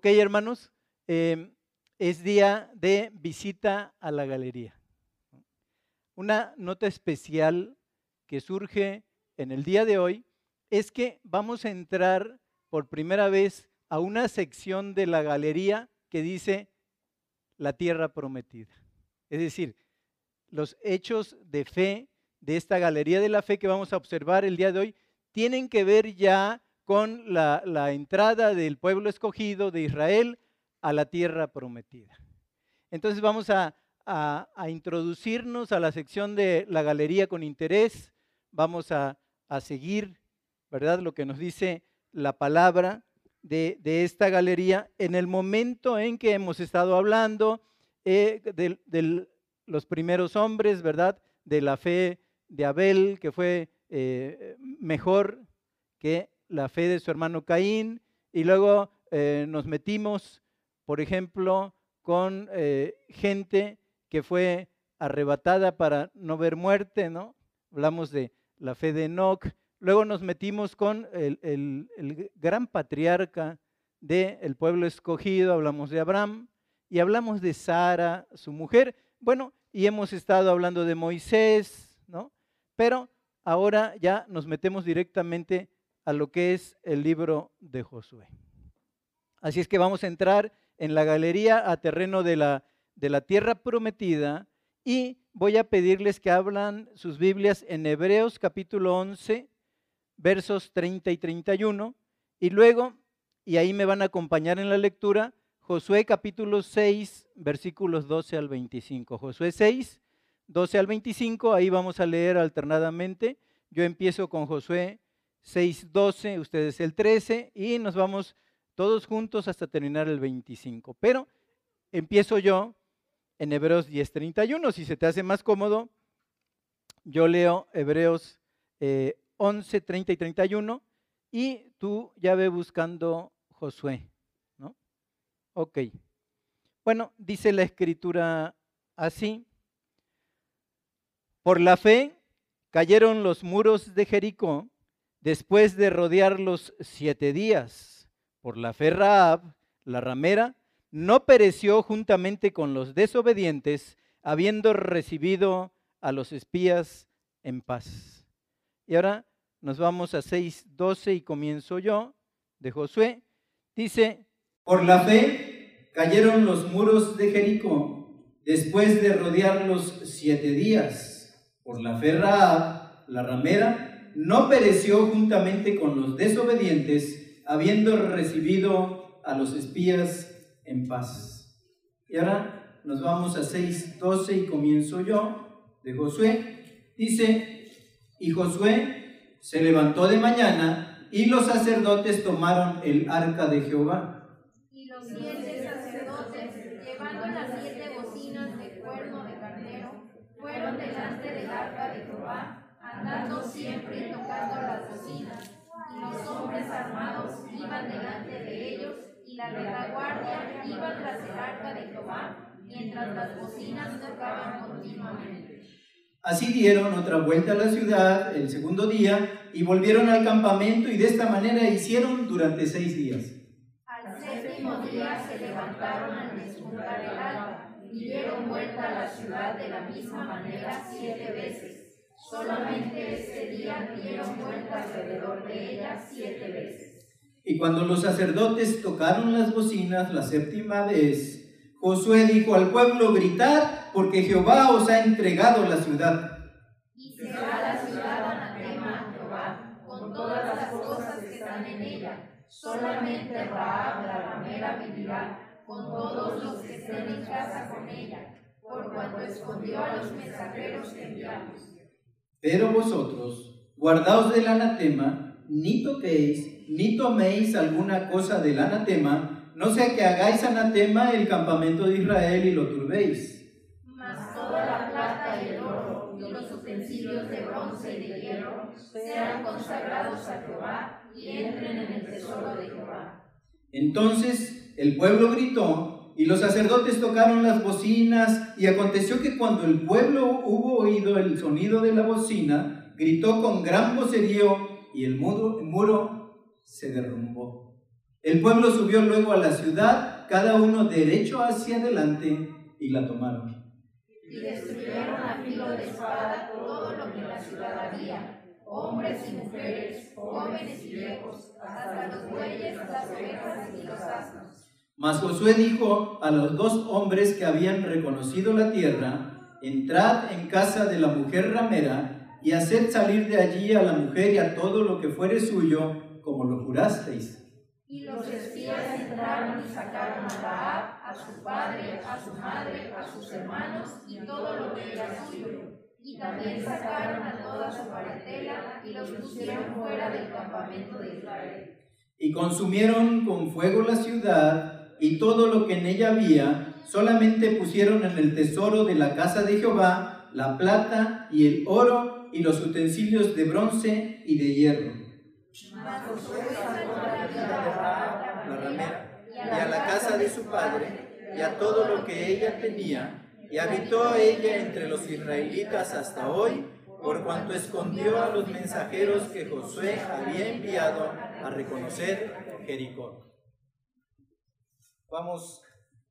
Ok, hermanos, em, es día de visita a la galería. Una nota especial que surge en el día de hoy es que vamos a entrar por primera vez a una sección de la galería que dice la tierra prometida. Es decir, los hechos de fe de esta galería de la fe que vamos a observar el día de hoy tienen que ver ya con la, entrada del pueblo escogido de Israel a la tierra prometida. Entonces vamos a, introducirnos a la sección de la galería con interés, vamos a, seguir, ¿verdad? Lo que nos dice la palabra de, esta galería en el momento en que hemos estado hablando eh, de, los primeros hombres, ¿verdad? De la fe de Abel, que fue eh, mejor que la fe de su hermano Caín, y luego eh, nos metimos, por ejemplo, con eh, gente que fue arrebatada para no ver muerte, ¿no? Hablamos de la fe de Enoch. Luego nos metimos con el, gran patriarca del pueblo escogido, hablamos de Abraham, y hablamos de Sara, su mujer. Bueno, y hemos estado hablando de Moisés, ¿no? Pero ahora ya nos metemos directamente a lo que es el libro de Josué. Así es que vamos a entrar en la galería a terreno de la, de la tierra prometida y voy a pedirles que hablan sus Biblias en Hebreos capítulo 11, versos 30 y 31, y luego, y ahí me van a acompañar en la lectura, Josué capítulo 6, versículos 12 al 25. Josué 6, 12 al 25, ahí vamos a leer alternadamente. Yo empiezo con Josué 6.12, ustedes el 13 y nos vamos todos juntos hasta terminar el 25. Pero empiezo yo en Hebreos 10.31. Si se te hace más cómodo, yo leo Hebreos 11, 30 y 31 y tú ya ve buscando Josué. ¿no? Ok. Bueno, dice la escritura así. Por la fe cayeron los muros de Jericó después de rodearlos siete días. Por la fe Raab, la ramera, no pereció juntamente con los desobedientes, habiendo recibido a los espías en paz. Y ahora nos vamos a 6.12 y comienzo yo de Josué. Dice, por la fe cayeron los muros de Jericó después de rodearlos siete días. Por la fe Raab, la ramera, no pereció juntamente con los desobedientes, habiendo recibido a los espías en paz. Y ahora nos vamos a 6.12 y comienzo yo de Josué. Dice, y Josué se levantó de mañana y los sacerdotes tomaron el arca de Jehová. Y los siete sacerdotes, siete bocinas de cuerno de carnero, fueron delante del arca de Jehová andando siempre tocando las bocinas, y los hombres armados iban delante de ellos, y la retaguardia iba tras el arca de Jehová, mientras las bocinas tocaban continuamente. Así dieron otra vuelta a la ciudad el segundo día y volvieron al campamento y de esta manera hicieron durante seis días. Al séptimo día se levantaron al despuntar el alba y dieron vuelta a la ciudad de la misma manera siete veces Solamente ese día dieron vuelta alrededor de ella siete veces. Y cuando los sacerdotes tocaron las bocinas la séptima vez, Josué dijo al pueblo, gritad, porque Jehová os ha entregado la ciudad. Y será la ciudad anatema a Jehová, con todas las cosas que están en ella. Solamente Raab, la ramera, vivirá, con todos los que estén en casa con ella, por cuanto escondió a los mensajeros que enviamos. Pero vosotros, guardaos del anatema, ni toquéis, ni toméis alguna cosa del anatema, no sea que hagáis anatema el campamento de Israel y lo turbéis. Mas toda la plata y el oro y los utensilios de bronce y de hierro sean consagrados a Jehová y entren en el tesoro de Jehová. Entonces el pueblo gritó y los sacerdotes tocaron las bocinas, y aconteció que cuando el pueblo hubo oído el sonido de la bocina, gritó con gran vocerío, y el muro, se derrumbó. El pueblo subió luego a la ciudad, cada uno derecho hacia adelante, y la tomaron. Y destruyeron a filo de espada todo lo que en la ciudad había, hombres y mujeres, jóvenes y viejos, hasta los bueyes, las ovejas y los asnos. Mas Josué dijo a los dos hombres que habían reconocido la tierra, entrad en casa de la mujer ramera y haced salir de allí a la mujer y a todo lo que fuere suyo, como lo jurasteis. Y los espías entraron y sacaron a Raab, a su padre, a su madre, a sus hermanos y todo lo que era suyo. Y también sacaron a toda su parentela y los pusieron fuera del campamento de Israel. Y consumieron con fuego la ciudad y todo lo que en ella había, solamente pusieron en el tesoro de la casa de Jehová la plata y el oro y los utensilios de bronce y de hierro. La ramera, y a la casa de su padre, y a todo lo que ella tenía, y habitó ella entre los israelitas hasta hoy, por cuanto escondió a los mensajeros que Josué había enviado a reconocer Jericó. Vamos,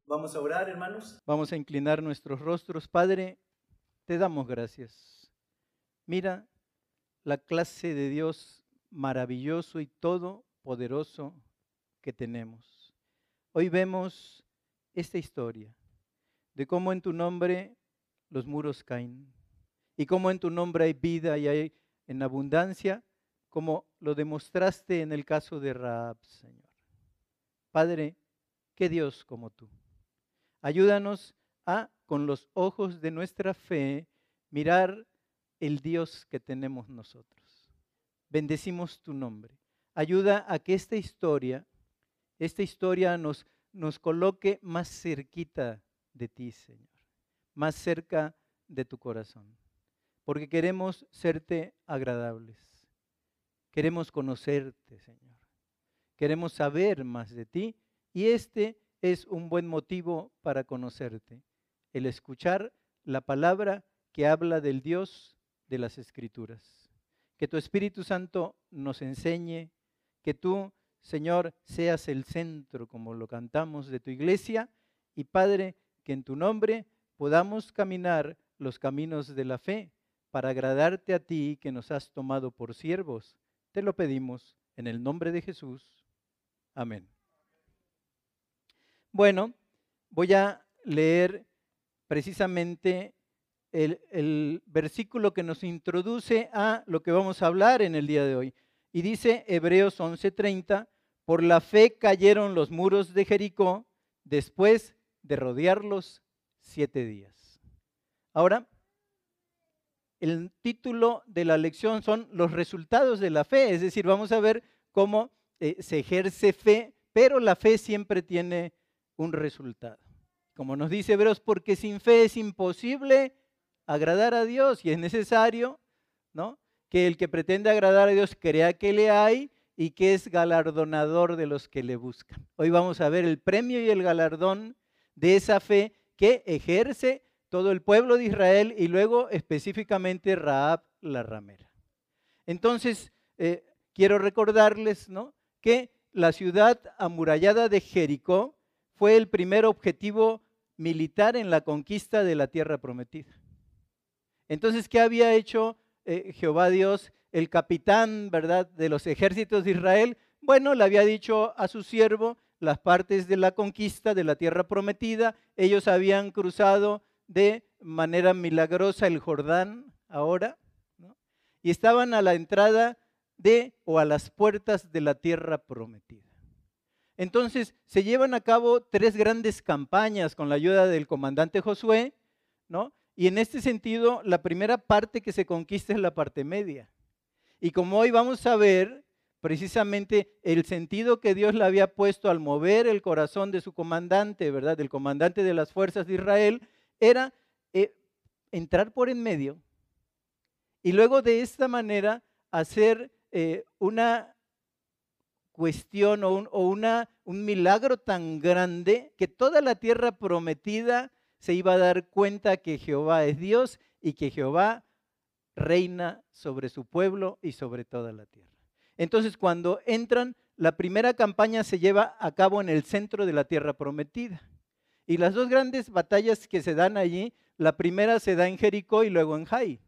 vamos a orar, hermanos. Vamos a inclinar nuestros rostros. Padre, te damos gracias. Mira la clase de Dios maravilloso y todopoderoso que tenemos. Hoy vemos esta historia de cómo en tu nombre los muros caen y cómo en tu nombre hay vida y hay en abundancia, como lo demostraste en el caso de Raab, Señor. Padre, qué Dios como tú. Ayúdanos a, con los ojos de nuestra fe, mirar el Dios que tenemos nosotros. Bendecimos tu nombre. Ayuda a que esta historia, esta historia nos, nos coloque más cerquita de ti, Señor, más cerca de tu corazón, porque queremos serte agradables, queremos conocerte, Señor, queremos saber más de ti y este es un buen motivo para conocerte, el escuchar la palabra que habla del Dios de las Escrituras. Que tu Espíritu Santo nos enseñe, que tú, Señor, seas el centro, como lo cantamos, de tu iglesia. Y Padre, que en tu nombre podamos caminar los caminos de la fe para agradarte a ti que nos has tomado por siervos. Te lo pedimos en el nombre de Jesús. Amén. Bueno, voy a leer precisamente el, versículo que nos introduce a lo que vamos a hablar en el día de hoy. Y dice Hebreos 11:30, por la fe cayeron los muros de Jericó después de rodearlos siete días. Ahora, el título de la lección son los resultados de la fe, es decir, vamos a ver cómo eh, se ejerce fe, pero la fe siempre tiene un resultado. Como nos dice Hebreos, porque sin fe es imposible agradar a Dios y es necesario ¿no? que el que pretende agradar a Dios crea que le hay y que es galardonador de los que le buscan. Hoy vamos a ver el premio y el galardón de esa fe que ejerce todo el pueblo de Israel y luego específicamente Raab la ramera. Entonces, eh, quiero recordarles ¿no? que la ciudad amurallada de Jericó fue el primer objetivo militar en la conquista de la tierra prometida. Entonces, ¿qué había hecho eh, Jehová Dios, el capitán, verdad, de los ejércitos de Israel? Bueno, le había dicho a su siervo las partes de la conquista de la tierra prometida. Ellos habían cruzado de manera milagrosa el Jordán ahora y estaban a la entrada de o a las puertas de la tierra prometida. Entonces se llevan a cabo tres grandes campañas con la ayuda del comandante Josué, ¿no? Y en este sentido, la primera parte que se conquista es la parte media. Y como hoy vamos a ver, precisamente el sentido que Dios le había puesto al mover el corazón de su comandante, ¿verdad? Del comandante de las fuerzas de Israel, era eh, entrar por en medio y luego de esta manera hacer eh, una cuestión o, un, o una, un milagro tan grande que toda la tierra prometida se iba a dar cuenta que Jehová es Dios y que Jehová reina sobre su pueblo y sobre toda la tierra. Entonces, cuando entran, la primera campaña se lleva a cabo en el centro de la tierra prometida. Y las dos grandes batallas que se dan allí, la primera se da en Jericó y luego en Jai.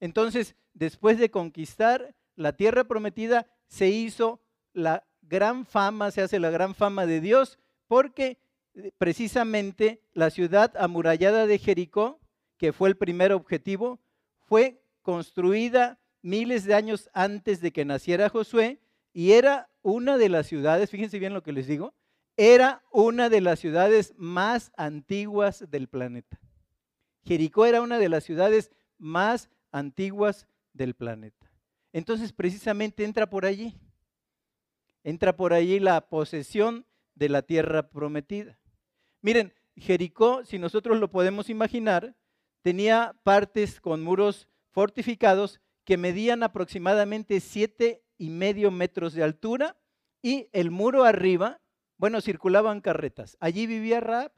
Entonces, después de conquistar la tierra prometida, se hizo la gran fama, se hace la gran fama de Dios, porque eh, precisamente la ciudad amurallada de Jericó, que fue el primer objetivo, fue construida miles de años antes de que naciera Josué y era una de las ciudades, fíjense bien lo que les digo, era una de las ciudades más antiguas del planeta. Jericó era una de las ciudades más antiguas del planeta. Entonces precisamente entra por allí. Entra por allí la posesión de la tierra prometida. Miren, Jericó, si nosotros lo podemos imaginar, tenía partes con muros fortificados que medían aproximadamente siete y medio metros de altura y el muro arriba bueno, circulaban carretas. Allí vivía Raab.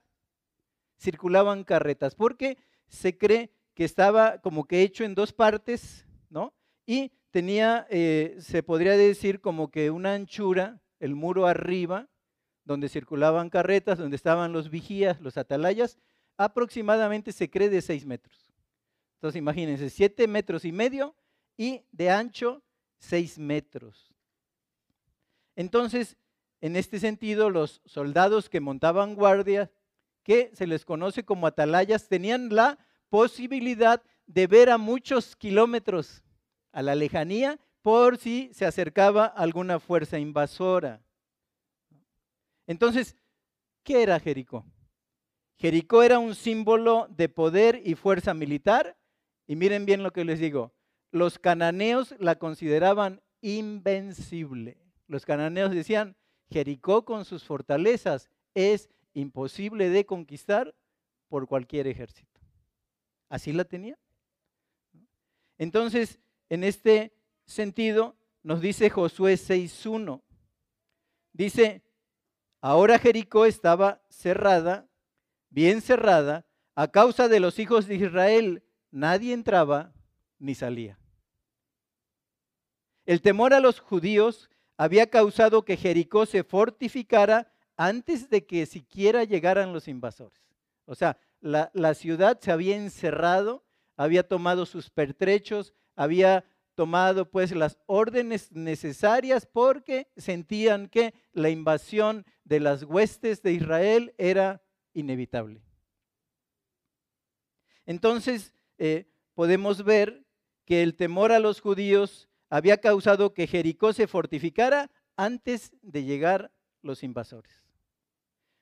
Circulaban carretas porque se cree que estaba como que hecho en dos partes, ¿no? Y tenía, eh, se podría decir como que una anchura, el muro arriba, donde circulaban carretas, donde estaban los vigías, los atalayas, aproximadamente se cree de seis metros. Entonces imagínense, siete metros y medio y de ancho seis metros. Entonces, en este sentido, los soldados que montaban guardia, que se les conoce como atalayas, tenían la posibilidad de ver a muchos kilómetros a la lejanía por si se acercaba alguna fuerza invasora. Entonces, ¿qué era Jericó? Jericó era un símbolo de poder y fuerza militar. Y miren bien lo que les digo. Los cananeos la consideraban invencible. Los cananeos decían, Jericó con sus fortalezas es imposible de conquistar por cualquier ejército. Así la tenía. Entonces, en este sentido, nos dice Josué 6.1. Dice, ahora Jericó estaba cerrada, bien cerrada, a causa de los hijos de Israel. Nadie entraba ni salía. El temor a los judíos había causado que Jericó se fortificara antes de que siquiera llegaran los invasores. O sea, la, ciudad se había encerrado, había tomado sus pertrechos, había tomado pues las órdenes necesarias porque sentían que la invasión de las huestes de Israel era inevitable. Entonces eh, podemos ver que el temor a los judíos había causado que Jericó se fortificara antes de llegar los invasores.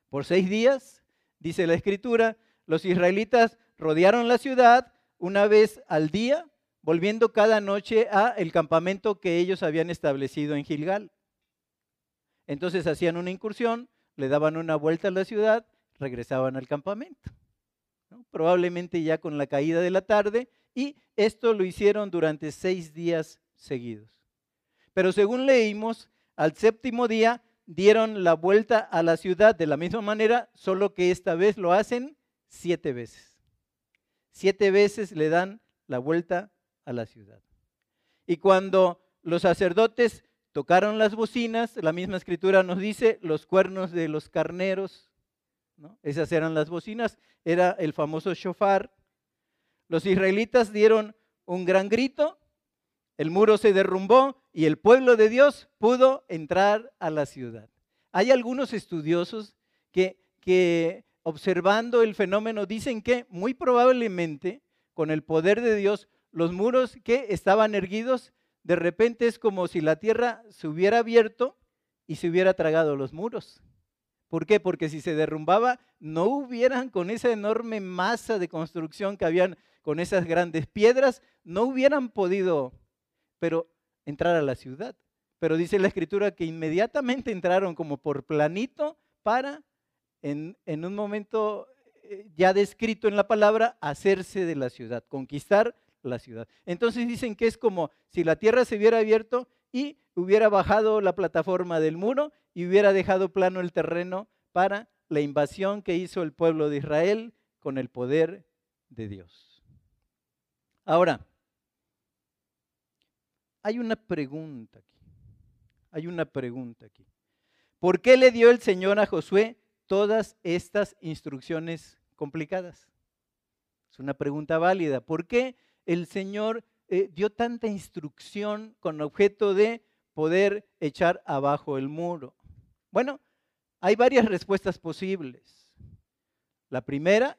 Por seis días, dice la escritura, los israelitas rodearon la ciudad una vez al día, volviendo cada noche a el campamento que ellos habían establecido en Gilgal. Entonces hacían una incursión, le daban una vuelta a la ciudad, regresaban al campamento. Probablemente ya con la caída de la tarde, y esto lo hicieron durante seis días seguidos. Pero según leímos, al séptimo día dieron la vuelta a la ciudad de la misma manera, solo que esta vez lo hacen siete veces. Siete veces le dan la vuelta a la ciudad. Y cuando los sacerdotes tocaron las bocinas, la misma escritura nos dice los cuernos de los carneros, esas eran las bocinas, era el famoso shofar. Los israelitas dieron un gran grito el muro se derrumbó y el pueblo de Dios pudo entrar a la ciudad. Hay algunos estudiosos que, que observando el fenómeno dicen que muy probablemente con el poder de Dios los muros que estaban erguidos de repente es como si la tierra se hubiera abierto y se hubiera tragado los muros. ¿Por qué? Porque si se derrumbaba, no hubieran con esa enorme masa de construcción que habían con esas grandes piedras, no hubieran podido pero entrar a la ciudad. Pero dice la escritura que inmediatamente entraron como por planito para, en, en un momento eh, ya descrito en la palabra, hacerse de la ciudad, conquistar la ciudad. Entonces dicen que es como si la tierra se hubiera abierto y hubiera bajado la plataforma del muro y hubiera dejado plano el terreno para la invasión que hizo el pueblo de Israel con el poder de Dios. Ahora, hay una pregunta aquí. Hay una pregunta aquí. ¿Por qué le dio el Señor a Josué todas estas instrucciones complicadas? Es una pregunta válida. ¿Por qué el Señor eh, dio tanta instrucción con objeto de poder echar abajo el muro? Bueno, hay varias respuestas posibles. La primera,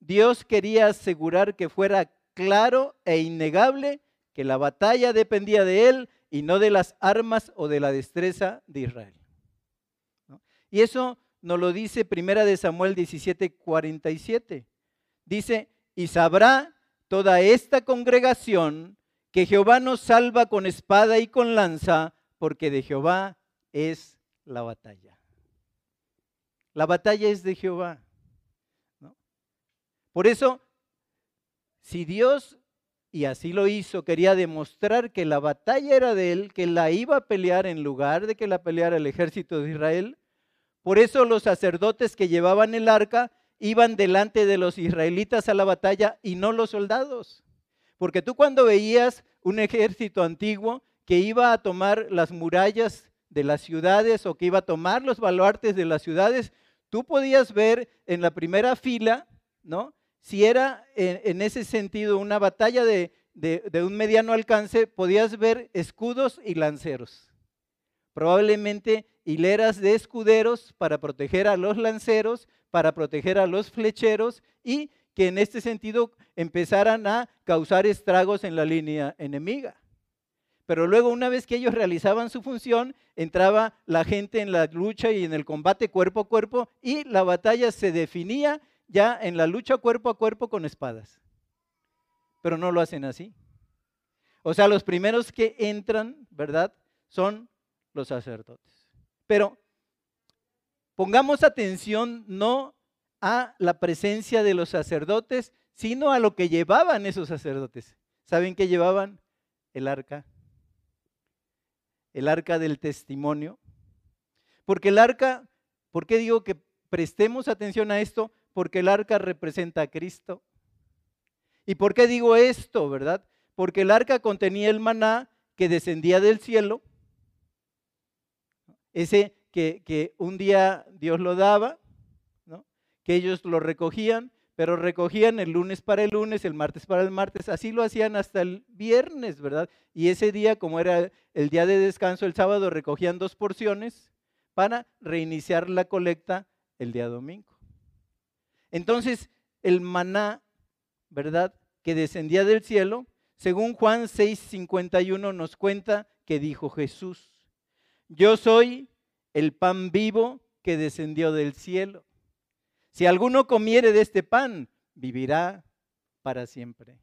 Dios quería asegurar que fuera claro e innegable que la batalla dependía de él y no de las armas o de la destreza de Israel. Y eso nos lo dice Primera de Samuel 17, 47. Dice, y sabrá toda esta congregación que Jehová nos salva con espada y con lanza, porque de Jehová es la batalla. La batalla es de Jehová. Por eso, si Dios, y así lo hizo, quería demostrar que la batalla era de él, que la iba a pelear en lugar de que la peleara el ejército de Israel, por eso los sacerdotes que llevaban el arca iban delante de los israelitas a la batalla y no los soldados. Porque tú cuando veías un ejército antiguo que iba a tomar las murallas de las ciudades o que iba a tomar los baluartes de las ciudades, tú podías ver en la primera fila, ¿no? Si era en, ese sentido una batalla de, de un mediano alcance, podías ver escudos y lanceros. Probablemente hileras de escuderos para proteger a los lanceros, para proteger a los flecheros y que en este sentido empezaran a causar estragos en la línea enemiga. Pero luego, una vez que ellos realizaban su función, entraba la gente en la lucha y en el combate cuerpo a cuerpo y la batalla se definía ya en la lucha cuerpo a cuerpo con espadas. Pero no lo hacen así. O sea, los primeros que entran, ¿verdad? Son los sacerdotes. Pero pongamos atención no a la presencia de los sacerdotes, sino a lo que llevaban esos sacerdotes. ¿Saben qué llevaban? El arca el arca del testimonio. Porque el arca, ¿por qué digo que prestemos atención a esto? Porque el arca representa a Cristo. ¿Y por qué digo esto, verdad? Porque el arca contenía el maná que descendía del cielo, ese que, que un día Dios lo daba, ¿no? que ellos lo recogían, pero recogían el lunes para el lunes, el martes para el martes, así lo hacían hasta el viernes, ¿verdad? Y ese día, como era el día de descanso, el sábado recogían dos porciones para reiniciar la colecta el día domingo. Entonces, el maná, ¿verdad? Que descendía del cielo, según Juan 6:51 nos cuenta que dijo Jesús, yo soy el pan vivo que descendió del cielo. Si alguno comiere de este pan, vivirá para siempre.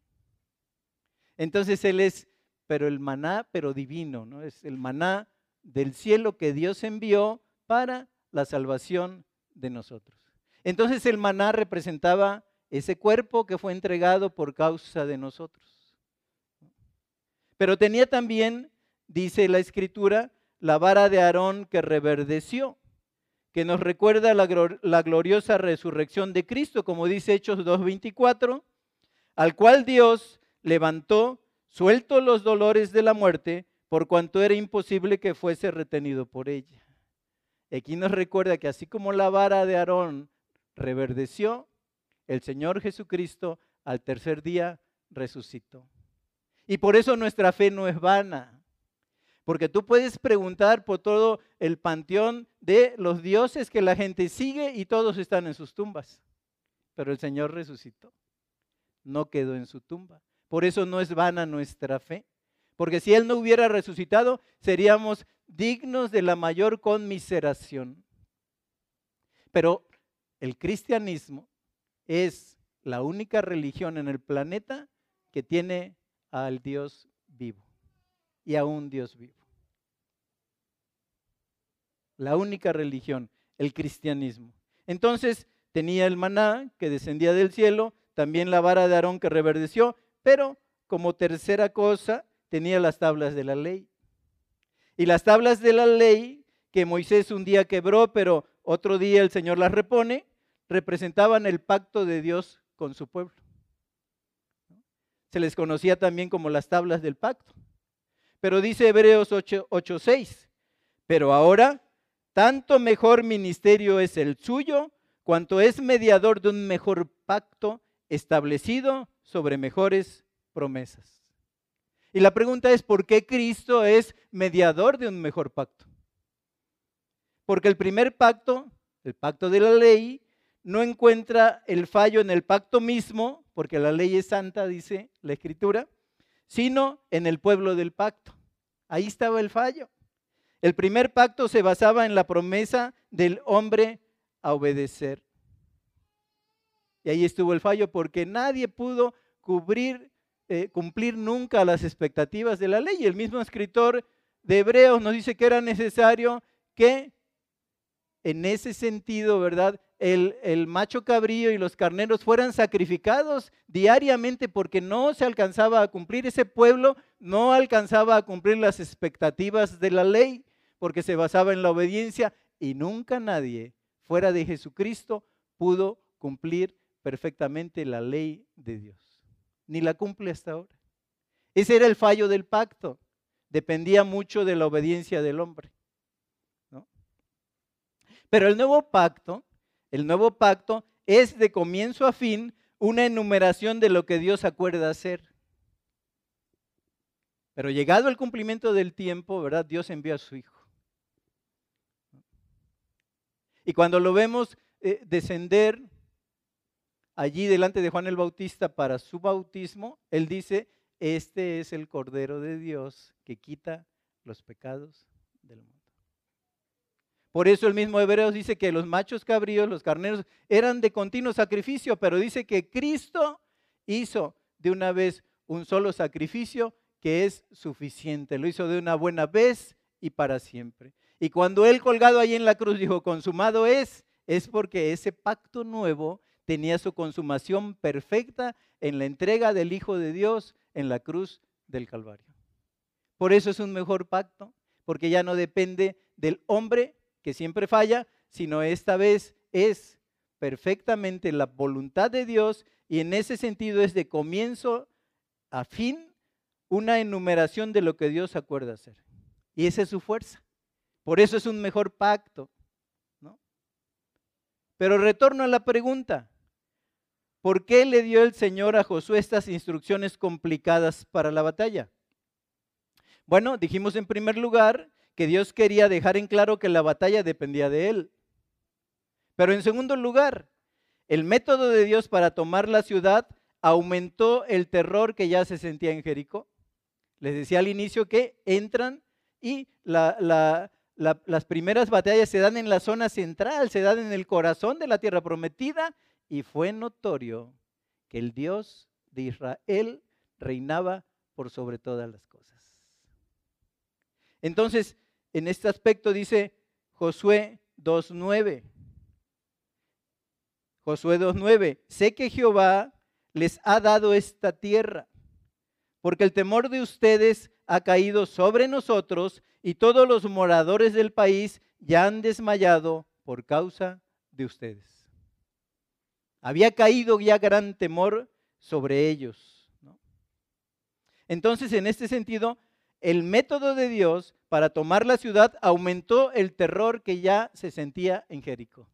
Entonces Él es, pero el maná, pero divino, ¿no? Es el maná del cielo que Dios envió para la salvación de nosotros. Entonces el maná representaba ese cuerpo que fue entregado por causa de nosotros. Pero tenía también, dice la escritura, la vara de Aarón que reverdeció que nos recuerda la, gloriosa resurrección de Cristo, como dice Hechos 2.24, al cual Dios levantó, suelto los dolores de la muerte, por cuanto era imposible que fuese retenido por ella. Aquí nos recuerda que así como la vara de Aarón reverdeció, el Señor Jesucristo al tercer día resucitó. Y por eso nuestra fe no es vana. Porque tú puedes preguntar por todo el panteón de los dioses que la gente sigue y todos están en sus tumbas. Pero el Señor resucitó. No quedó en su tumba. Por eso no es vana nuestra fe. Porque si Él no hubiera resucitado, seríamos dignos de la mayor conmiseración. Pero el cristianismo es la única religión en el planeta que tiene al Dios y a un Dios vivo. La única religión, el cristianismo. Entonces tenía el maná que descendía del cielo, también la vara de Aarón que reverdeció, pero como tercera cosa tenía las tablas de la ley. Y las tablas de la ley que Moisés un día quebró, pero otro día el Señor las repone, representaban el pacto de Dios con su pueblo. Se les conocía también como las tablas del pacto. Pero dice Hebreos 8:6, Pero ahora, tanto mejor ministerio es el suyo, cuanto es mediador de un mejor pacto establecido sobre mejores promesas. Y la pregunta es, ¿por qué Cristo es mediador de un mejor pacto? Porque el primer pacto, el pacto de la ley, no encuentra el fallo en el pacto mismo, porque la ley es santa, dice la escritura, sino en el pueblo del pacto. Ahí estaba el fallo. El primer pacto se basaba en la promesa del hombre a obedecer. Y ahí estuvo el fallo porque nadie pudo cubrir, eh, cumplir nunca las expectativas de la ley. El mismo escritor de Hebreos nos dice que era necesario que en ese sentido, ¿verdad? El, macho cabrío y los carneros fueran sacrificados diariamente porque no se alcanzaba a cumplir, ese pueblo no alcanzaba a cumplir las expectativas de la ley porque se basaba en la obediencia y nunca nadie fuera de Jesucristo pudo cumplir perfectamente la ley de Dios. Ni la cumple hasta ahora. Ese era el fallo del pacto. Dependía mucho de la obediencia del hombre. Pero el nuevo pacto, el nuevo pacto es de comienzo a fin una enumeración de lo que Dios acuerda hacer. Pero llegado el cumplimiento del tiempo, ¿verdad? Dios envió a su Hijo. Y cuando lo vemos eh, descender allí delante de Juan el Bautista para su bautismo, él dice, este es el Cordero de Dios que quita los pecados. Por eso el mismo Hebreos dice que los machos cabríos, los carneros, eran de continuo sacrificio, pero dice que Cristo hizo de una vez un solo sacrificio que es suficiente. Lo hizo de una buena vez y para siempre. Y cuando él colgado ahí en la cruz dijo, consumado es, es porque ese pacto nuevo tenía su consumación perfecta en la entrega del Hijo de Dios en la cruz del Calvario. Por eso es un mejor pacto, porque ya no depende del hombre que siempre falla, sino esta vez es perfectamente la voluntad de Dios y en ese sentido es de comienzo a fin una enumeración de lo que Dios acuerda hacer. Y esa es su fuerza. Por eso es un mejor pacto. ¿no? Pero retorno a la pregunta. ¿Por qué le dio el Señor a Josué estas instrucciones complicadas para la batalla? Bueno, dijimos en primer lugar que Dios quería dejar en claro que la batalla dependía de él. Pero en segundo lugar, el método de Dios para tomar la ciudad aumentó el terror que ya se sentía en Jericó. Les decía al inicio que entran y las primeras batallas se dan en la zona central, se dan en el corazón de la tierra prometida y fue notorio que el Dios de Israel reinaba por sobre todas las cosas. Entonces, en este aspecto dice Josué 2.9. Josué 2.9, sé que Jehová les ha dado esta tierra, porque el temor de ustedes ha caído sobre nosotros y todos los moradores del país ya han desmayado por causa de ustedes. Había caído ya gran temor sobre ellos. Entonces, en este sentido, el método de Dios para tomar la ciudad aumentó el terror que ya se sentía en Jericó.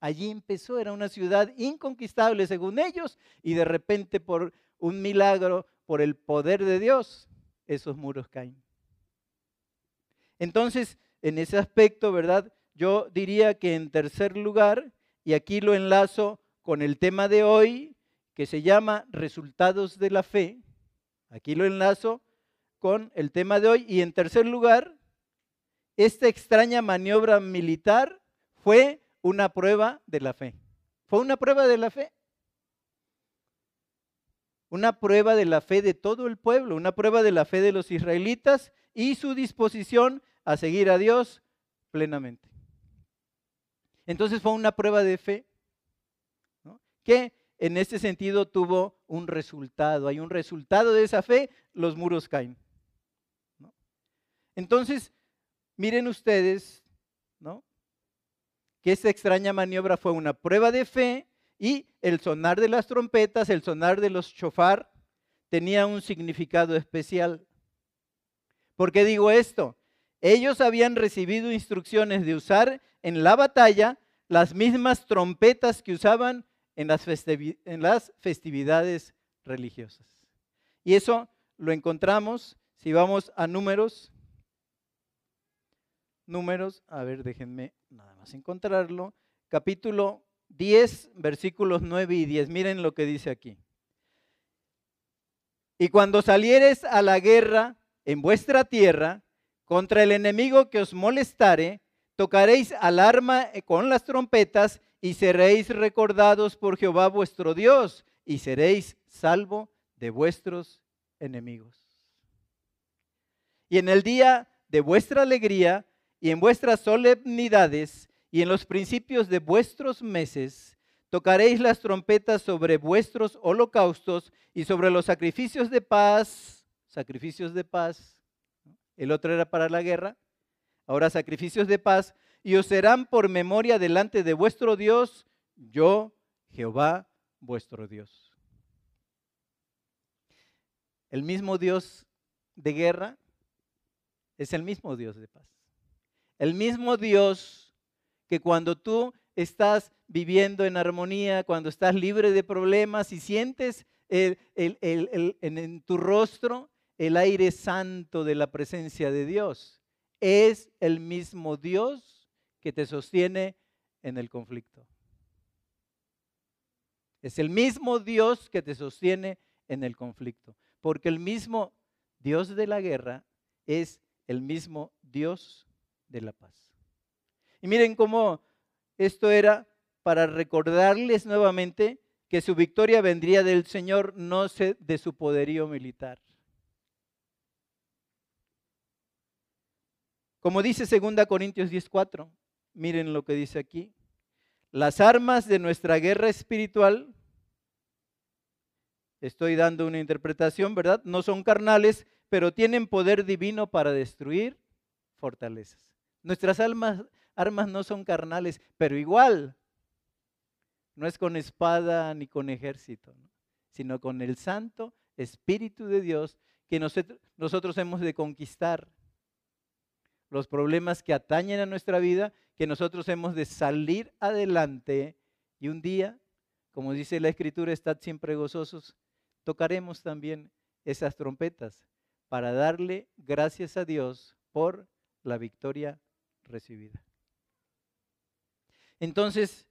Allí empezó, era una ciudad inconquistable según ellos, y de repente por un milagro, por el poder de Dios, esos muros caen. Entonces, en ese aspecto, ¿verdad? Yo diría que en tercer lugar, y aquí lo enlazo con el tema de hoy que se llama resultados de la fe. Aquí lo enlazo con el tema de hoy. Y en tercer lugar, esta extraña maniobra militar fue una prueba de la fe. Fue una prueba de la fe. Una prueba de la fe de todo el pueblo, una prueba de la fe de los israelitas y su disposición a seguir a Dios plenamente. Entonces fue una prueba de fe que en este sentido tuvo un resultado. Hay un resultado de esa fe, los muros caen. Entonces, miren ustedes, ¿no? Que esta extraña maniobra fue una prueba de fe y el sonar de las trompetas, el sonar de los chofar, tenía un significado especial. ¿Por qué digo esto? Ellos habían recibido instrucciones de usar en la batalla las mismas trompetas que usaban en las, en las festividades religiosas. Y eso lo encontramos si vamos a números. Números, a ver, déjenme nada más encontrarlo. Capítulo 10, versículos 9 y 10. Miren lo que dice aquí. Y cuando salieres a la guerra en vuestra tierra contra el enemigo que os molestare, tocaréis alarma con las trompetas y seréis recordados por Jehová vuestro Dios y seréis salvo de vuestros enemigos. Y en el día de vuestra alegría y en vuestras solemnidades y en los principios de vuestros meses, tocaréis las trompetas sobre vuestros holocaustos y sobre los sacrificios de paz, sacrificios de paz. El otro era para la guerra, ahora sacrificios de paz, y os serán por memoria delante de vuestro Dios, yo, Jehová, vuestro Dios. El mismo Dios de guerra es el mismo Dios de paz. El mismo Dios que cuando tú estás viviendo en armonía, cuando estás libre de problemas y sientes en tu rostro el aire santo de la presencia de Dios, es el mismo Dios que te sostiene en el conflicto. Es el mismo Dios que te sostiene en el conflicto. Porque el mismo Dios de la guerra es el mismo Dios de la paz. Y miren cómo esto era para recordarles nuevamente que su victoria vendría del Señor, no de su poderío militar. Como dice 2 Corintios 10:4, miren lo que dice aquí. Las armas de nuestra guerra espiritual, estoy dando una interpretación, ¿verdad? No son carnales, pero tienen poder divino para destruir fortalezas. Nuestras armas no son carnales, pero igual, no es con espada ni con ejército, sino con el Santo Espíritu de Dios que nosotros hemos de conquistar. Los problemas que atañen a nuestra vida, que nosotros hemos de salir adelante y un día, como dice la Escritura, estad siempre gozosos, tocaremos también esas trompetas para darle gracias a Dios por la victoria recibida. Entonces,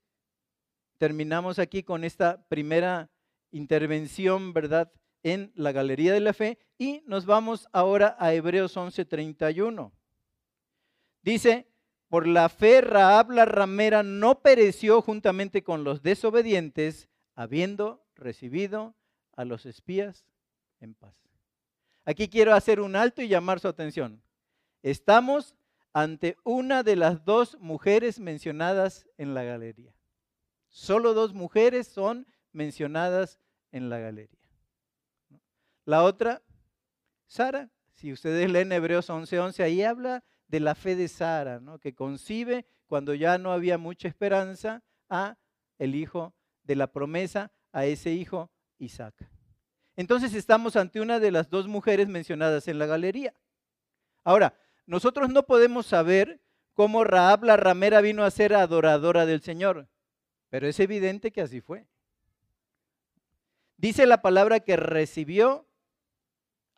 terminamos aquí con esta primera intervención, ¿verdad? En la Galería de la Fe y nos vamos ahora a Hebreos 11:31. Dice, por la fe Raab la ramera no pereció juntamente con los desobedientes, habiendo recibido a los espías en paz. Aquí quiero hacer un alto y llamar su atención. Estamos ante una de las dos mujeres mencionadas en la galería. Solo dos mujeres son mencionadas en la galería. La otra, Sara, si ustedes leen Hebreos 11:11, ahí habla de la fe de Sara, ¿no? que concibe cuando ya no había mucha esperanza a el hijo de la promesa, a ese hijo Isaac. Entonces estamos ante una de las dos mujeres mencionadas en la galería. Ahora, nosotros no podemos saber cómo Raab la ramera vino a ser adoradora del Señor, pero es evidente que así fue. Dice la palabra que recibió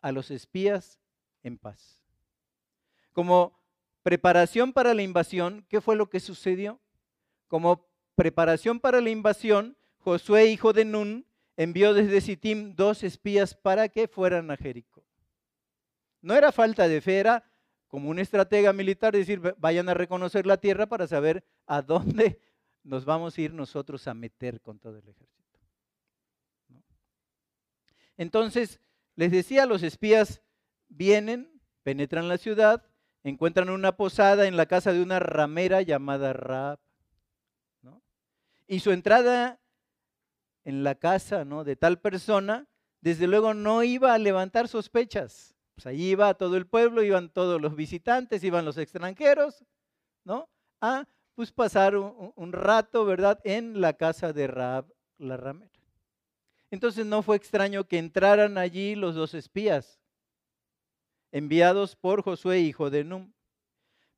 a los espías en paz. Como preparación para la invasión, ¿qué fue lo que sucedió? Como preparación para la invasión, Josué, hijo de Nun, envió desde Sittim dos espías para que fueran a Jericó. No era falta de fe, era como un estratega militar, decir, vayan a reconocer la tierra para saber a dónde nos vamos a ir nosotros a meter con todo el ejército. Entonces, les decía, los espías vienen, penetran la ciudad, encuentran una posada en la casa de una ramera llamada Raab. Y su entrada en la casa ¿no? de tal persona, desde luego no iba a levantar sospechas. Pues allí iba todo el pueblo, iban todos los visitantes, iban los extranjeros, ¿no? A pues pasar un, rato, ¿verdad?, en la casa de Raab la ramera. Entonces no fue extraño que entraran allí los dos espías, enviados por Josué, hijo de Num.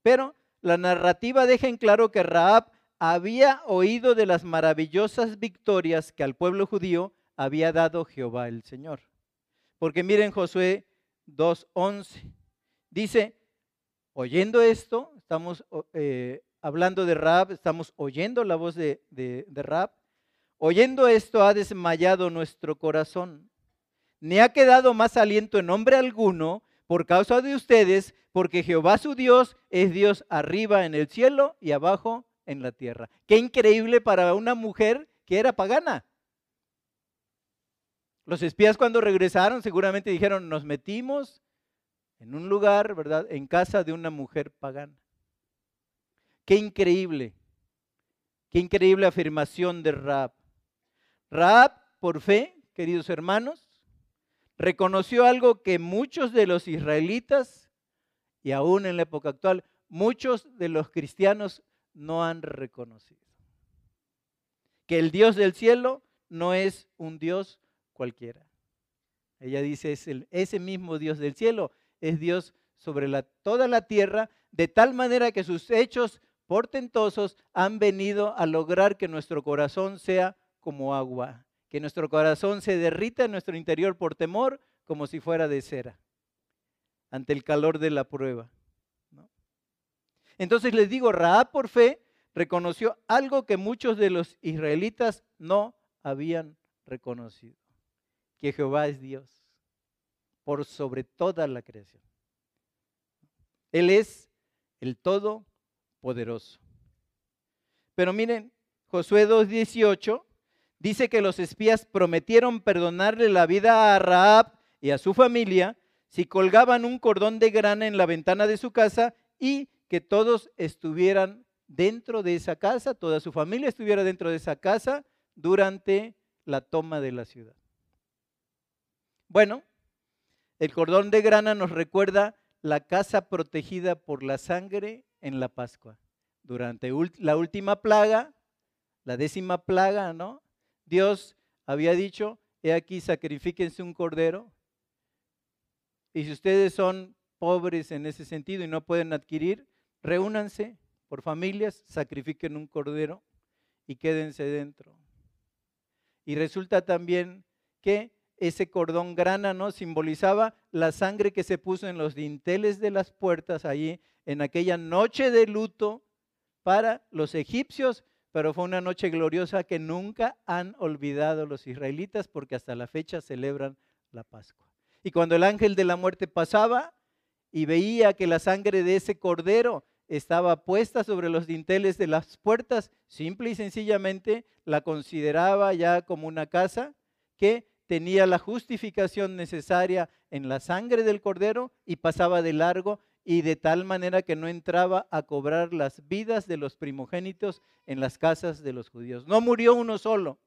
Pero la narrativa deja en claro que Raab había oído de las maravillosas victorias que al pueblo judío había dado Jehová el Señor. Porque miren Josué 2.11. Dice, oyendo esto, estamos eh, hablando de Raab, estamos oyendo la voz de, de, de Raab. Oyendo esto ha desmayado nuestro corazón. Ni ha quedado más aliento en hombre alguno por causa de ustedes, porque Jehová su Dios es Dios arriba en el cielo y abajo en la tierra. Qué increíble para una mujer que era pagana. Los espías cuando regresaron seguramente dijeron, nos metimos en un lugar, ¿verdad? En casa de una mujer pagana. Qué increíble, qué increíble afirmación de Raab. Raab, por fe, queridos hermanos, reconoció algo que muchos de los israelitas y aún en la época actual, muchos de los cristianos no han reconocido. Que el Dios del cielo no es un Dios cualquiera. Ella dice, es el, ese mismo Dios del cielo, es Dios sobre la, toda la tierra, de tal manera que sus hechos portentosos han venido a lograr que nuestro corazón sea como agua, que nuestro corazón se derrita en nuestro interior por temor como si fuera de cera, ante el calor de la prueba. Entonces les digo, Raab por fe reconoció algo que muchos de los israelitas no habían reconocido, que Jehová es Dios por sobre toda la creación. Él es el Todopoderoso. Pero miren, Josué 2.18 dice que los espías prometieron perdonarle la vida a Raab y a su familia si colgaban un cordón de grana en la ventana de su casa y que todos estuvieran dentro de esa casa, toda su familia estuviera dentro de esa casa durante la toma de la ciudad. Bueno, el cordón de grana nos recuerda la casa protegida por la sangre en la Pascua. Durante la última plaga, la décima plaga, ¿no? Dios había dicho, he aquí, sacrifíquense un cordero. Y si ustedes son pobres en ese sentido y no pueden adquirir, reúnanse por familias, sacrifiquen un cordero y quédense dentro. Y resulta también que ese cordón grana. Simbolizaba la sangre que se puso en los dinteles de las puertas allí en aquella noche de luto para los egipcios, pero fue una noche gloriosa que nunca han olvidado los israelitas porque hasta la fecha celebran la Pascua. Y cuando el ángel de la muerte pasaba y veía que la sangre de ese cordero estaba puesta sobre los dinteles de las puertas, simple y sencillamente la consideraba ya como una casa que tenía la justificación necesaria en la sangre del cordero y pasaba de largo y de tal manera que no entraba a cobrar las vidas de los primogénitos en las casas de los judíos. No murió uno solo.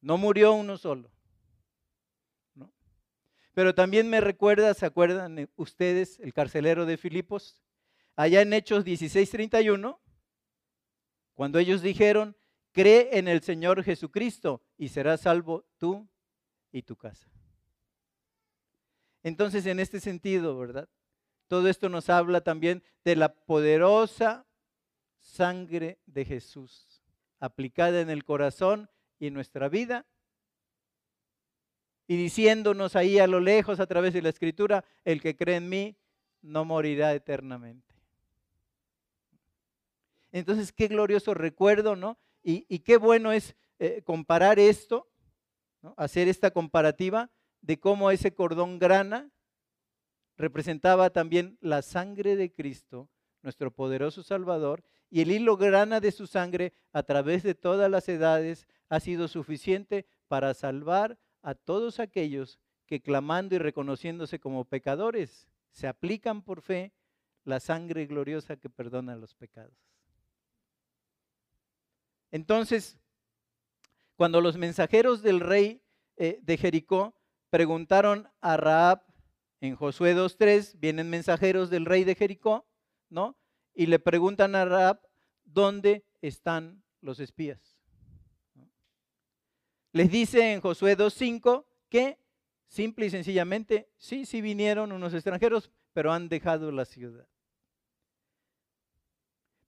No murió uno solo. Pero también me recuerda, ¿se acuerdan ustedes, el carcelero de Filipos? Allá en Hechos 16:31, cuando ellos dijeron, cree en el Señor Jesucristo y serás salvo tú y tu casa. Entonces, en este sentido, ¿verdad? Todo esto nos habla también de la poderosa sangre de Jesús, aplicada en el corazón y en nuestra vida y diciéndonos ahí a lo lejos a través de la escritura, el que cree en mí no morirá eternamente. Entonces, qué glorioso recuerdo, ¿no? Y, qué bueno es eh, comparar esto, hacer esta comparativa de cómo ese cordón grana representaba también la sangre de Cristo, nuestro poderoso Salvador, y el hilo grana de su sangre a través de todas las edades ha sido suficiente para salvar a todos aquellos que clamando y reconociéndose como pecadores, se aplican por fe la sangre gloriosa que perdona los pecados. Entonces, cuando los mensajeros del rey eh, de Jericó preguntaron a Raab en Josué 2.3, vienen mensajeros del rey de Jericó, ¿no? Y le preguntan a Raab, ¿dónde están los espías? les dice en Josué 2.5 que simple y sencillamente, sí, sí vinieron unos extranjeros, pero han dejado la ciudad.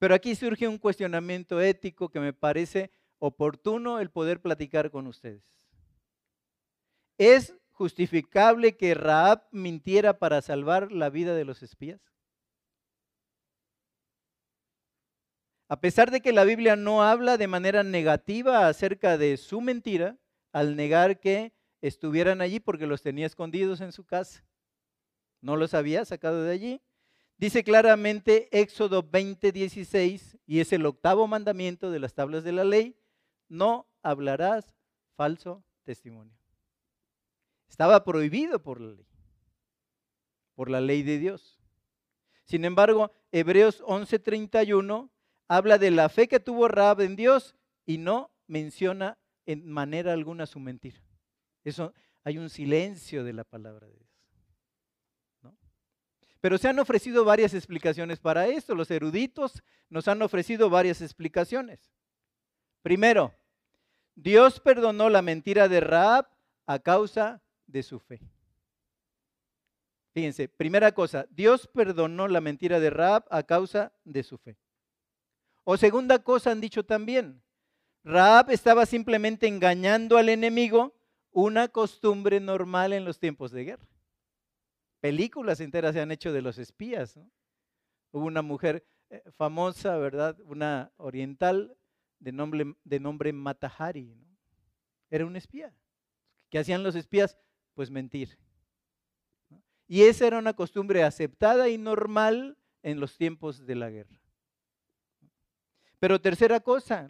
Pero aquí surge un cuestionamiento ético que me parece oportuno el poder platicar con ustedes. ¿Es justificable que Raab mintiera para salvar la vida de los espías? A pesar de que la Biblia no habla de manera negativa acerca de su mentira, al negar que estuvieran allí porque los tenía escondidos en su casa, no los había sacado de allí. Dice claramente Éxodo 20:16, y es el octavo mandamiento de las tablas de la ley, no hablarás falso testimonio. Estaba prohibido por la ley, por la ley de Dios. Sin embargo, Hebreos 11:31 habla de la fe que tuvo Raab en Dios y no menciona en manera alguna su mentira. Eso hay un silencio de la palabra de Dios. Pero se han ofrecido varias explicaciones para esto. Los eruditos nos han ofrecido varias explicaciones. Primero, Dios perdonó la mentira de Raab a causa de su fe. Fíjense, primera cosa, Dios perdonó la mentira de Raab a causa de su fe. O segunda cosa han dicho también, Raab estaba simplemente engañando al enemigo, una costumbre normal en los tiempos de guerra. Películas enteras se han hecho de los espías. Hubo una mujer eh, famosa, ¿verdad? Una oriental de nombre, de nombre Matahari. Era un espía. ¿Qué hacían los espías? Pues mentir. Y esa era una costumbre aceptada y normal en los tiempos de la guerra. Pero tercera cosa,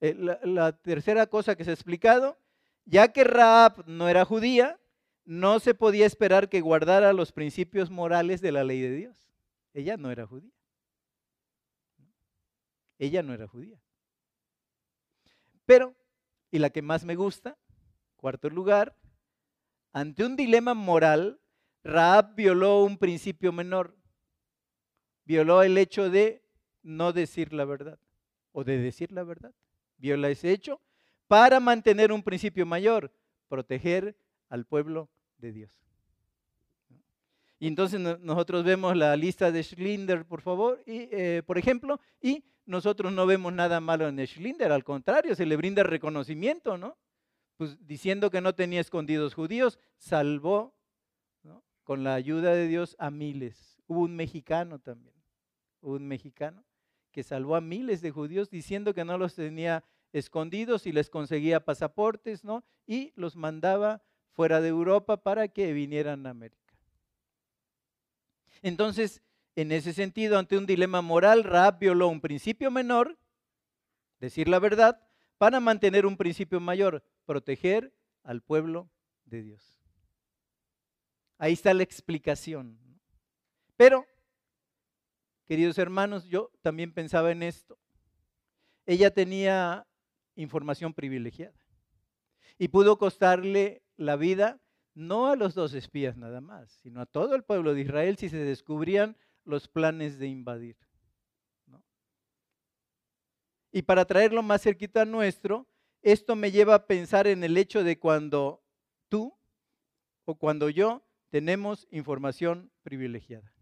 eh, la, tercera cosa que se ha explicado, ya que Raab no era judía, no se podía esperar que guardara los principios morales de la ley de Dios. Ella no era judía. Ella no era judía. Pero, y la que más me gusta, cuarto lugar, ante un dilema moral, Raab violó un principio menor. Violó el hecho de no decir la verdad o de decir la verdad. Viola ese hecho para mantener un principio mayor, proteger al pueblo de Dios. Y entonces nosotros vemos la lista de Schlinder, por favor, y, eh, por ejemplo, y nosotros no vemos nada malo en Schlinder, al contrario, se le brinda reconocimiento, ¿no? Pues diciendo que no tenía escondidos judíos, salvó con la ayuda de Dios a miles. Hubo un mexicano también, hubo un mexicano que salvó a miles de judíos diciendo que no los tenía escondidos y les conseguía pasaportes, ¿no? Y los mandaba fuera de Europa para que vinieran a América. Entonces, en ese sentido, ante un dilema moral, Raab violó un principio menor, decir la verdad, para mantener un principio mayor, proteger al pueblo de Dios. Ahí está la explicación. Pero Queridos hermanos, yo también pensaba en esto. Ella tenía información privilegiada y pudo costarle la vida no a los dos espías nada más, sino a todo el pueblo de Israel si se descubrían los planes de invadir. Y para traerlo más cerquita a nuestro, esto me lleva a pensar en el hecho de cuando tú o cuando yo tenemos información privilegiada.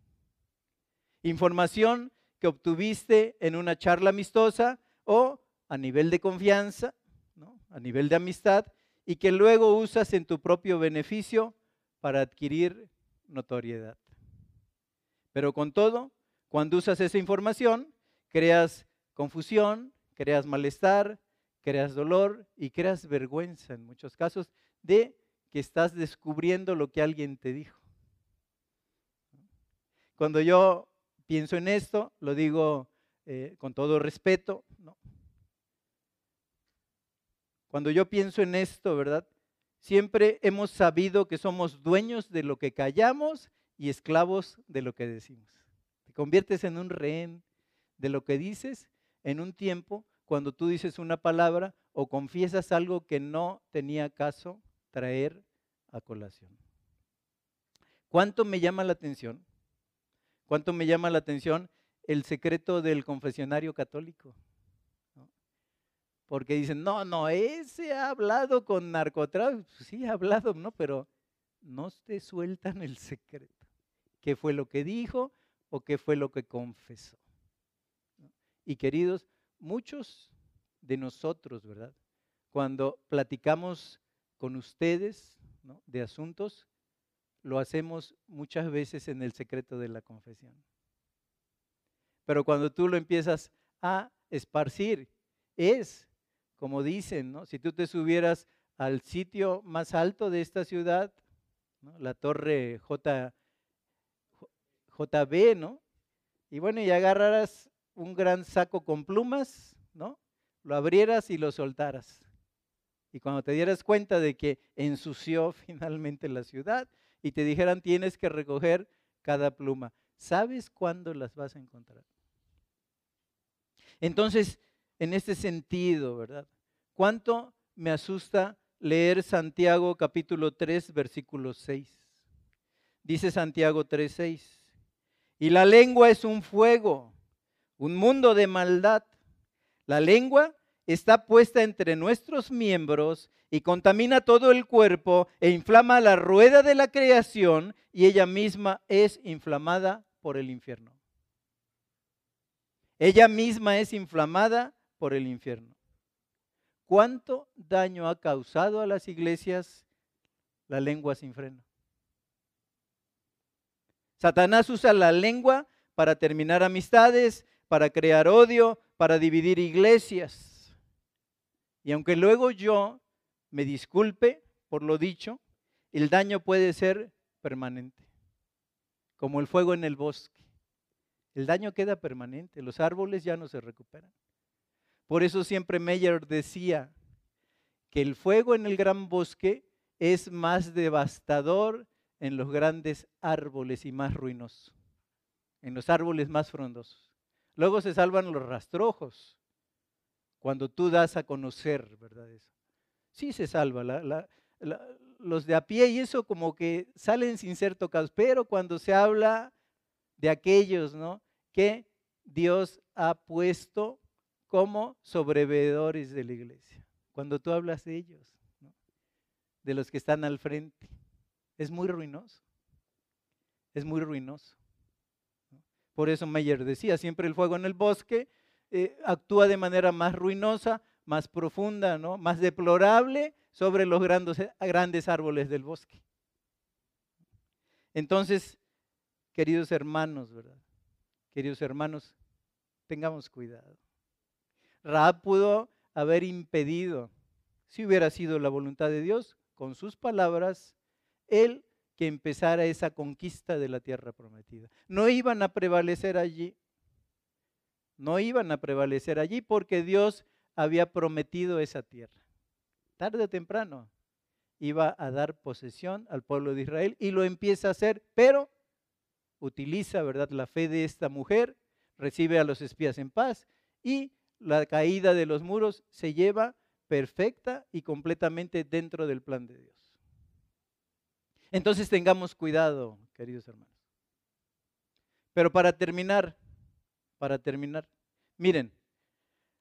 Información que obtuviste en una charla amistosa o a nivel de confianza, a nivel de amistad, y que luego usas en tu propio beneficio para adquirir notoriedad. Pero con todo, cuando usas esa información, creas confusión, creas malestar, creas dolor y creas vergüenza en muchos casos de que estás descubriendo lo que alguien te dijo. Cuando yo pienso en esto, lo digo eh, con todo respeto, Cuando yo pienso en esto, ¿verdad? Siempre hemos sabido que somos dueños de lo que callamos y esclavos de lo que decimos. Te conviertes en un rehén de lo que dices en un tiempo cuando tú dices una palabra o confiesas algo que no tenía caso traer a colación. ¿Cuánto me llama la atención ¿Cuánto me llama la atención el secreto del confesionario católico? Porque dicen, no, no, ese ha hablado con narcotráfico. Sí, ha hablado, ¿no? Pero no te sueltan el secreto. qué fue lo que dijo o qué fue lo que confesó. Y queridos, muchos de nosotros, ¿verdad? Cuando platicamos con ustedes de asuntos, lo hacemos muchas veces en el secreto de la confesión. Pero cuando tú lo empiezas a esparcir, es como dicen, ¿no? Si tú te subieras al sitio más alto de esta ciudad, la torre J, JB, ¿no? Y bueno, y agarraras un gran saco con plumas, ¿no? Lo abrieras y lo soltaras. Y cuando te dieras cuenta de que ensució finalmente la ciudad y te dijeran tienes que recoger cada pluma, ¿sabes cuándo las vas a encontrar? Entonces, en este sentido, ¿verdad? ¿Cuánto me asusta leer Santiago capítulo 3, versículo 6? Dice Santiago 3, 6. Y la lengua es un fuego, un mundo de maldad. La lengua está puesta entre nuestros miembros y contamina todo el cuerpo e inflama la rueda de la creación y ella misma es inflamada por el infierno. Ella misma es inflamada por el infierno. ¿Cuánto daño ha causado a las iglesias la lengua sin freno? Satanás usa la lengua para terminar amistades, para crear odio, para dividir iglesias. Y aunque luego yo me disculpe por lo dicho, el daño puede ser permanente, como el fuego en el bosque. El daño queda permanente, los árboles ya no se recuperan. Por eso siempre Meyer decía que el fuego en el gran bosque es más devastador en los grandes árboles y más ruinoso, en los árboles más frondosos. Luego se salvan los rastrojos, cuando tú das a conocer, ¿verdad? Eso. Sí se salva, los de a pie y eso como que salen sin ser tocados, pero cuando se habla de aquellos ¿no? que Dios ha puesto como sobrevedores de la iglesia. Cuando tú hablas de ellos, de los que están al frente, es muy ruinoso. Es muy ruinoso. Por eso Meyer decía, siempre el fuego en el bosque eh, actúa de manera más ruinosa, más profunda, más deplorable sobre los grandes, grandes árboles del bosque. Entonces, Queridos hermanos, ¿verdad? Queridos hermanos, tengamos cuidado. Raab pudo haber impedido, si hubiera sido la voluntad de Dios, con sus palabras, él que empezara esa conquista de la tierra prometida. No iban a prevalecer allí. No iban a prevalecer allí porque Dios había prometido esa tierra. Tarde o temprano iba a dar posesión al pueblo de Israel y lo empieza a hacer, pero utiliza, ¿verdad?, la fe de esta mujer, recibe a los espías en paz y la caída de los muros se lleva perfecta y completamente dentro del plan de Dios. Entonces tengamos cuidado, queridos hermanos. Pero para terminar, para terminar, miren,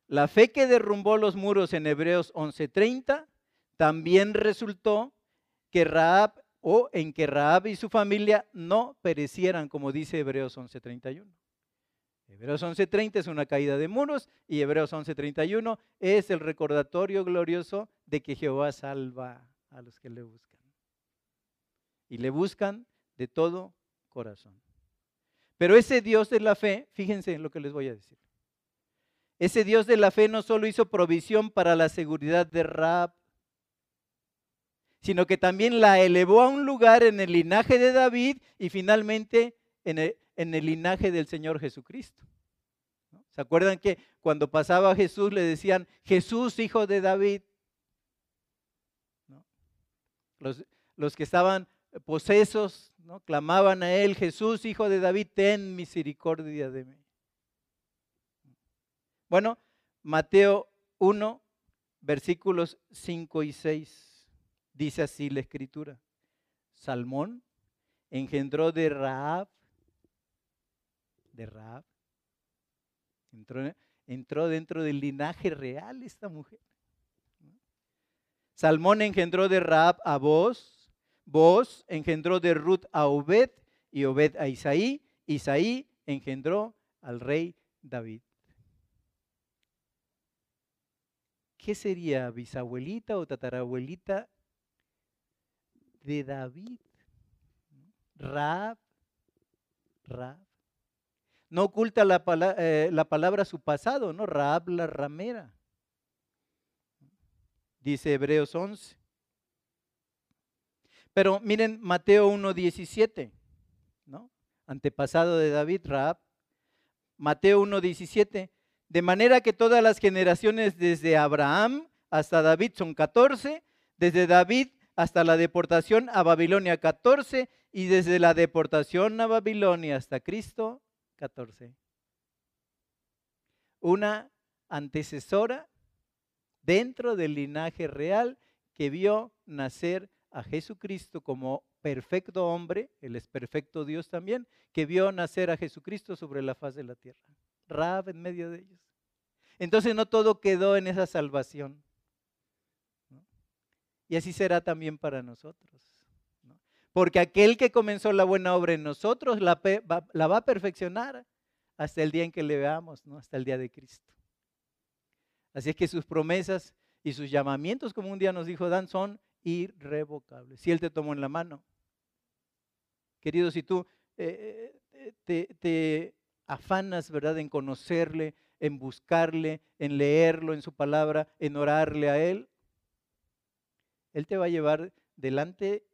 la fe que derrumbó los muros en Hebreos 11:30 también resultó que Raab o en que Raab y su familia no perecieran, como dice Hebreos 11:31. Hebreos 11:30 es una caída de muros y Hebreos 11:31 es el recordatorio glorioso de que Jehová salva a los que le buscan. Y le buscan de todo corazón. Pero ese Dios de la fe, fíjense en lo que les voy a decir. Ese Dios de la fe no solo hizo provisión para la seguridad de Raab, sino que también la elevó a un lugar en el linaje de David y finalmente en el, linaje del Señor Jesucristo. ¿Se acuerdan que cuando pasaba Jesús le decían, Jesús, hijo de David? Los, los, que estaban posesos ¿no? clamaban a él, Jesús, hijo de David, ten misericordia de mí. Bueno, Mateo 1, versículos 5 y 6. Dice así la escritura. Salmón engendró de Raab, de Raab, entró, entró dentro del linaje real esta mujer. Salmón engendró de Raab a Boz, Boz engendró de Ruth a Obed, y Obed a Isaí, Isaí engendró al rey David. ¿Qué sería bisabuelita o tatarabuelita de David? Raab. Raab. No oculta la, eh, la palabra su pasado, ¿no? Raab la ramera. Dice Hebreos 11. Pero miren Mateo 1.17, ¿no? Antepasado de David, Raab. Mateo 1.17. De manera que todas las generaciones desde Abraham hasta David son 14, desde David hasta la deportación a Babilonia 14 y desde la deportación a Babilonia hasta Cristo 14. Una antecesora dentro del linaje real que vio nacer a Jesucristo como perfecto hombre, él es perfecto Dios también, que vio nacer a Jesucristo sobre la faz de la tierra. Rab en medio de ellos. Entonces no todo quedó en esa salvación. Y así será también para nosotros. Porque aquel que comenzó la buena obra en nosotros la, va a perfeccionar hasta el día en que le veamos, ¿no? hasta el día de Cristo. Así es que sus promesas y sus llamamientos, como un día nos dijo Dan, son irrevocables. Si Él te tomó en la mano. Querido, si tú eh, eh, te, te afanas, ¿verdad?, en conocerle, en buscarle, en leerlo en su palabra, en orarle a Él, Él te va a llevar delante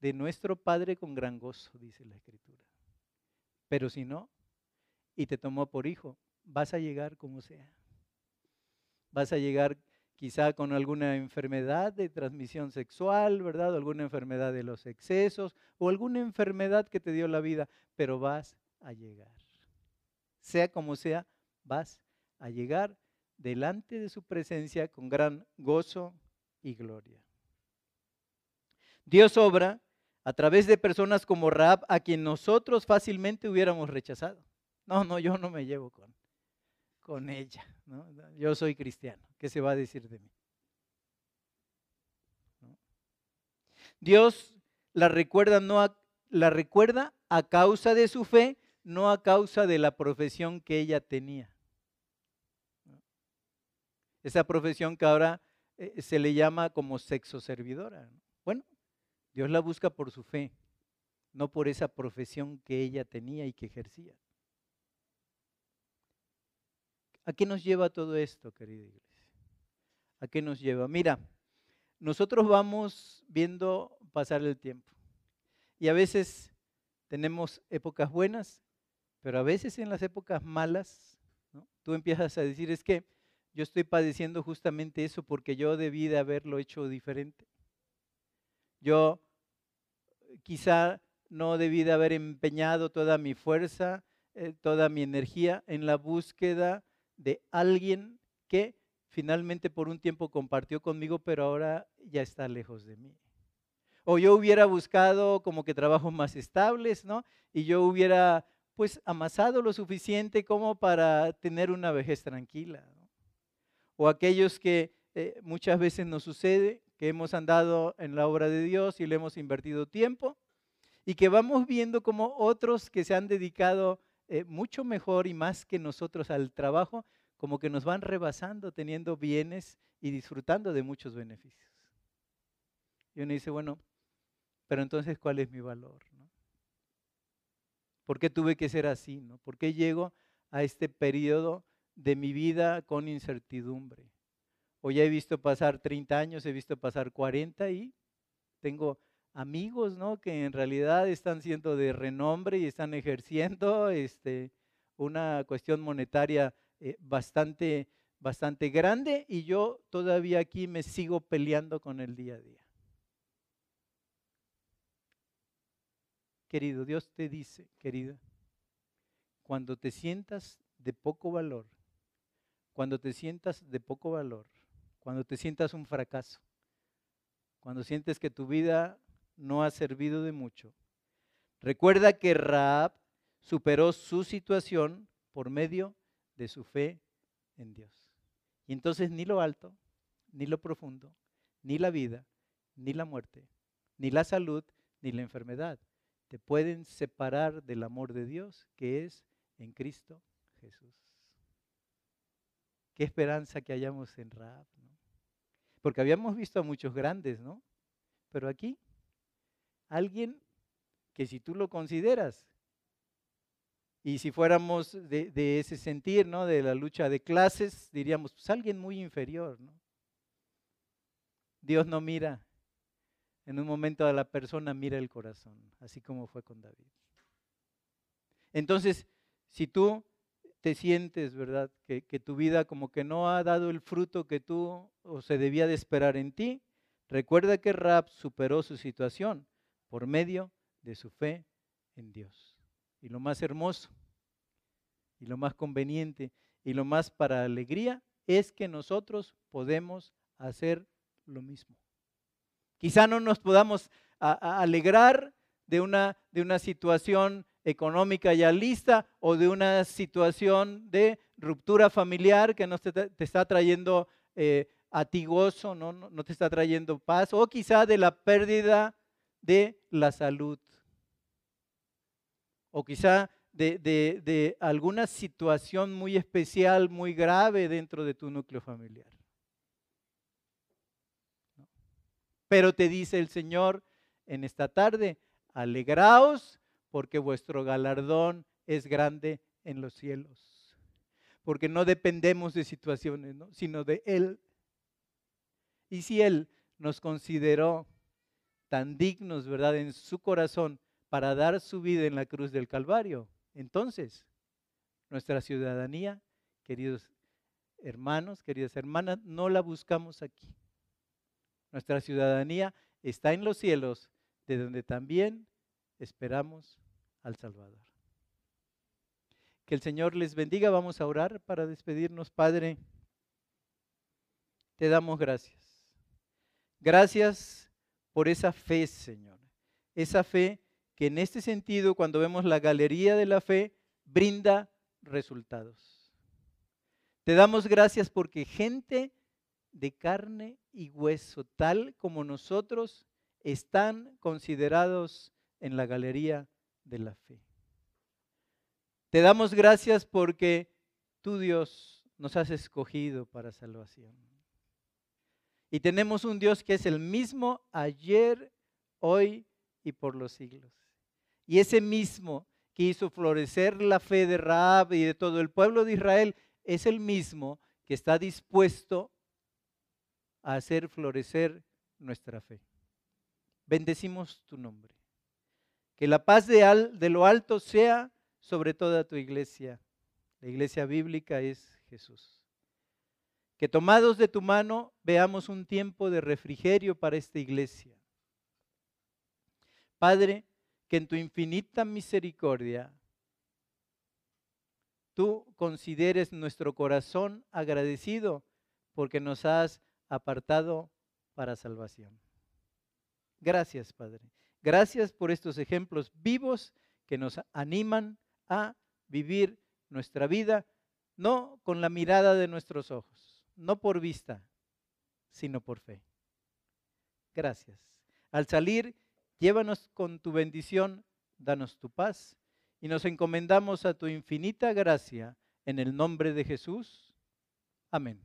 de nuestro Padre con gran gozo, dice la Escritura. Pero si no, y te tomó por hijo, vas a llegar como sea. Vas a llegar quizá con alguna enfermedad de transmisión sexual, ¿verdad? alguna enfermedad de los excesos o alguna enfermedad que te dio la vida, pero vas a llegar sea como sea, vas a llegar delante de su presencia con gran gozo y gloria. Dios obra a través de personas como Raab, a quien nosotros fácilmente hubiéramos rechazado. No, no, yo no me llevo con, con ella. Yo soy cristiano. ¿Qué se va a decir de mí? Dios la recuerda, no la recuerda a causa de su fe no a causa de la profesión que ella tenía. Esa profesión que ahora eh, se le llama como sexo servidora. Dios la busca por su fe, no por esa profesión que ella tenía y que ejercía. ¿A qué nos lleva todo esto, querida iglesia? ¿A qué nos lleva? Mira, nosotros vamos viendo pasar el tiempo y a veces tenemos épocas buenas pero a veces en las épocas malas, tú empiezas a decir, es que yo estoy padeciendo justamente eso porque yo debí de haberlo hecho diferente. Yo quizá no debí de haber empeñado toda mi fuerza, eh, toda mi energía en la búsqueda de alguien que finalmente por un tiempo compartió conmigo, pero ahora ya está lejos de mí. O yo hubiera buscado como que trabajos más estables, ¿no? Y yo hubiera pues amasado lo suficiente como para tener una vejez tranquila. O aquellos que eh, muchas veces nos sucede, que hemos andado en la obra de Dios y le hemos invertido tiempo y que vamos viendo como otros que se han dedicado eh, mucho mejor y más que nosotros al trabajo, como que nos van rebasando, teniendo bienes y disfrutando de muchos beneficios. Y uno dice, bueno, pero entonces, ¿cuál es mi valor? ¿Por qué tuve que ser así? No? ¿Por qué llego a este periodo de mi vida con incertidumbre? O ya he visto pasar 30 años, he visto pasar 40 y tengo amigos, ¿no? Que en realidad están siendo de renombre y están ejerciendo este, una cuestión monetaria eh, bastante, bastante grande y yo todavía aquí me sigo peleando con el día a día. Querido, Dios te dice, querida, cuando te sientas de poco valor, cuando te sientas de poco valor, cuando te sientas un fracaso, cuando sientes que tu vida no ha servido de mucho, recuerda que Raab superó su situación por medio de su fe en Dios. Y entonces ni lo alto, ni lo profundo, ni la vida, ni la muerte, ni la salud, ni la enfermedad te pueden separar del amor de Dios que es en Cristo Jesús. Qué esperanza que hayamos en Raab, ¿no? Porque habíamos visto a muchos grandes, ¿no? Pero aquí, alguien que si tú lo consideras, y si fuéramos de, ese sentir, ¿no? De la lucha de clases, diríamos, pues alguien muy inferior, ¿no? Dios no mira en un momento a la persona, mira el corazón, así como fue con David. Entonces, si tú te sientes, ¿verdad? Que, que, tu vida como que no ha dado el fruto que tú o se debía de esperar en ti, recuerda que Rab superó su situación por medio de su fe en Dios. Y lo más hermoso, y lo más conveniente, y lo más para alegría, es que nosotros podemos hacer lo mismo. Quizá no nos podamos alegrar de una, de una situación económica ya lista o de una situación de ruptura familiar que no te, está trayendo eh, a ti gozo, ¿no? no te está trayendo paz, o quizá de la pérdida de la salud, o quizá de, de, de, alguna situación muy especial, muy grave dentro de tu núcleo familiar. Pero te dice el Señor en esta tarde, alegraos porque vuestro galardón es grande en los cielos. Porque no dependemos de situaciones, sino de Él. Y si Él nos consideró tan dignos, ¿verdad?, en su corazón para dar su vida en la cruz del Calvario, entonces nuestra ciudadanía, queridos hermanos, queridas hermanas, no la buscamos aquí. Nuestra ciudadanía está en los cielos, de donde también esperamos al Salvador. Que el Señor les bendiga. Vamos a orar para despedirnos, Padre. Te damos gracias. Gracias por esa fe, Señor. Esa fe que en este sentido, cuando vemos la galería de la fe, brinda resultados. Te damos gracias porque gente de carne y hueso, tal como nosotros, están considerados en la galería de la fe. Te damos gracias porque tú, Dios, nos has escogido para salvación. Y tenemos un Dios que es el mismo ayer, hoy y por los siglos. Y ese mismo que hizo florecer la fe de Raab y de todo el pueblo de Israel es el mismo que está dispuesto a hacer florecer nuestra fe. Bendecimos tu nombre. Que la paz de, de lo alto sea sobre toda tu iglesia. La iglesia bíblica es Jesús. Que tomados de tu mano veamos un tiempo de refrigerio para esta iglesia. Padre, que en tu infinita misericordia tú consideres nuestro corazón agradecido porque nos has apartado para salvación. Gracias, Padre. Gracias por estos ejemplos vivos que nos animan a vivir nuestra vida, no con la mirada de nuestros ojos, no por vista, sino por fe. Gracias. Al salir, llévanos con tu bendición, danos tu paz y nos encomendamos a tu infinita gracia en el nombre de Jesús. Amén.